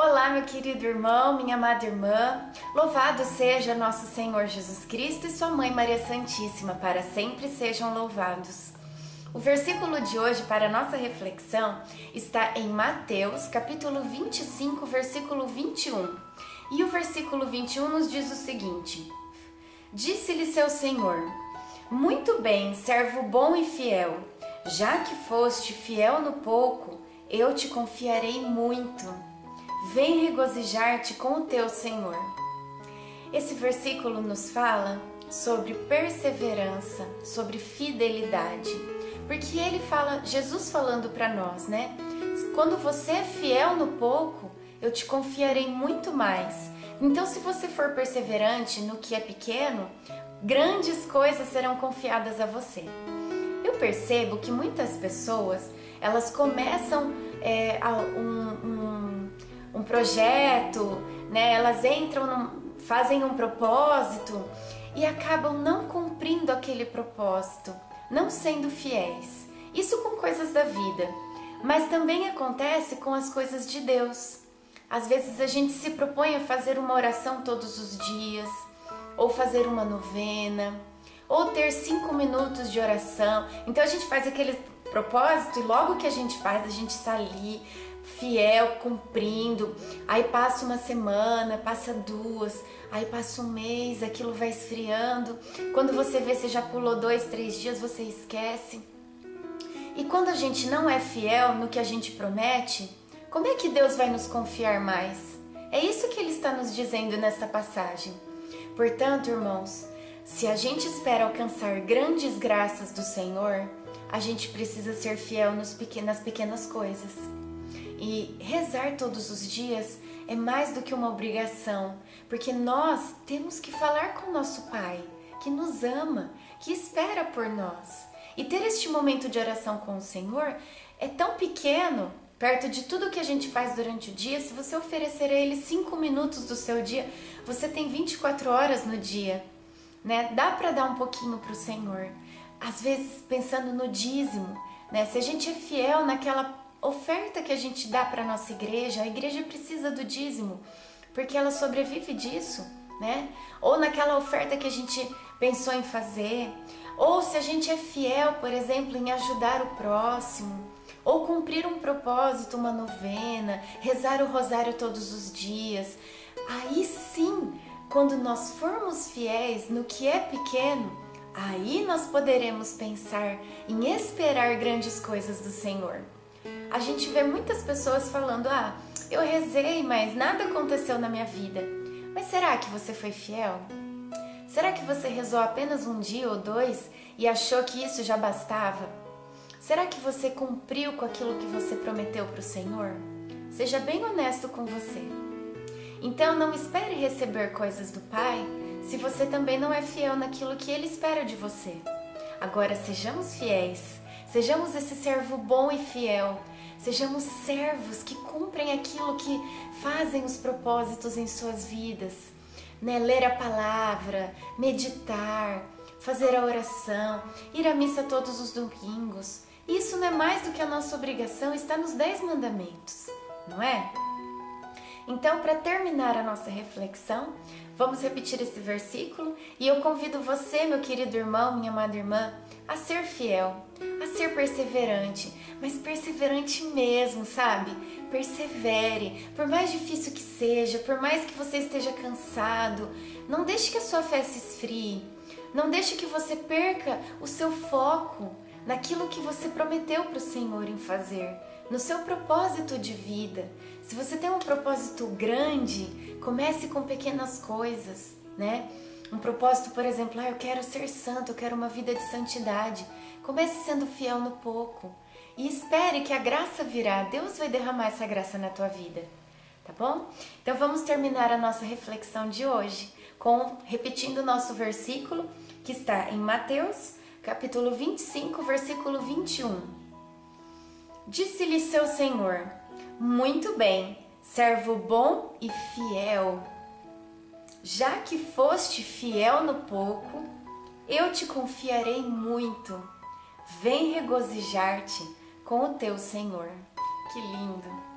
Olá, meu querido irmão, minha amada irmã. Louvado seja nosso Senhor Jesus Cristo e sua mãe Maria Santíssima, para sempre sejam louvados. O versículo de hoje para nossa reflexão está em Mateus, capítulo 25, versículo 21. E o versículo 21 nos diz o seguinte: Disse-lhe seu Senhor: Muito bem, servo bom e fiel. Já que foste fiel no pouco, eu te confiarei muito Vem regozijar-te com o teu Senhor. Esse versículo nos fala sobre perseverança, sobre fidelidade, porque ele fala, Jesus falando para nós, né? Quando você é fiel no pouco, eu te confiarei muito mais. Então, se você for perseverante no que é pequeno, grandes coisas serão confiadas a você. Eu percebo que muitas pessoas elas começam é, um, um um projeto, né? Elas entram, num, fazem um propósito e acabam não cumprindo aquele propósito, não sendo fiéis. Isso com coisas da vida, mas também acontece com as coisas de Deus. Às vezes a gente se propõe a fazer uma oração todos os dias, ou fazer uma novena, ou ter cinco minutos de oração. Então a gente faz aquele propósito e logo que a gente faz, a gente está ali fiel, cumprindo. Aí passa uma semana, passa duas, aí passa um mês, aquilo vai esfriando. Quando você vê, você já pulou dois, três dias, você esquece. E quando a gente não é fiel no que a gente promete, como é que Deus vai nos confiar mais? É isso que ele está nos dizendo nesta passagem. Portanto, irmãos, se a gente espera alcançar grandes graças do Senhor, a gente precisa ser fiel nas pequenas coisas. E rezar todos os dias é mais do que uma obrigação, porque nós temos que falar com nosso Pai, que nos ama, que espera por nós. E ter este momento de oração com o Senhor é tão pequeno, perto de tudo que a gente faz durante o dia. Se você oferecer a Ele cinco minutos do seu dia, você tem 24 horas no dia, né? Dá para dar um pouquinho para o Senhor. Às vezes pensando no dízimo, né? Se a gente é fiel naquela oferta que a gente dá para nossa igreja, a igreja precisa do dízimo, porque ela sobrevive disso, né? Ou naquela oferta que a gente pensou em fazer, ou se a gente é fiel, por exemplo, em ajudar o próximo, ou cumprir um propósito, uma novena, rezar o rosário todos os dias. Aí sim, quando nós formos fiéis no que é pequeno, aí nós poderemos pensar em esperar grandes coisas do Senhor a gente vê muitas pessoas falando: ah, eu rezei, mas nada aconteceu na minha vida. Mas será que você foi fiel? Será que você rezou apenas um dia ou dois e achou que isso já bastava? Será que você cumpriu com aquilo que você prometeu para o Senhor? Seja bem honesto com você. Então não espere receber coisas do Pai se você também não é fiel naquilo que Ele espera de você. Agora sejamos fiéis, sejamos esse servo bom e fiel Sejamos servos que cumprem aquilo que fazem os propósitos em suas vidas. Né? Ler a palavra, meditar, fazer a oração, ir à missa todos os domingos. Isso não é mais do que a nossa obrigação, está nos Dez Mandamentos, não é? Então, para terminar a nossa reflexão, vamos repetir esse versículo e eu convido você, meu querido irmão, minha amada irmã, a ser fiel, a ser perseverante, mas perseverante mesmo, sabe? Persevere, por mais difícil que seja, por mais que você esteja cansado, não deixe que a sua fé se esfrie, não deixe que você perca o seu foco naquilo que você prometeu para o Senhor em fazer, no seu propósito de vida. Se você tem um propósito grande, comece com pequenas coisas, né? Um propósito, por exemplo, ah, eu quero ser santo, eu quero uma vida de santidade. Comece sendo fiel no pouco e espere que a graça virá. Deus vai derramar essa graça na tua vida, tá bom? Então vamos terminar a nossa reflexão de hoje com repetindo o nosso versículo que está em Mateus, capítulo 25, versículo 21. Disse-lhe seu Senhor: Muito bem, servo bom e fiel já que foste fiel no pouco, eu te confiarei muito. Vem regozijar-te com o teu Senhor. Que lindo!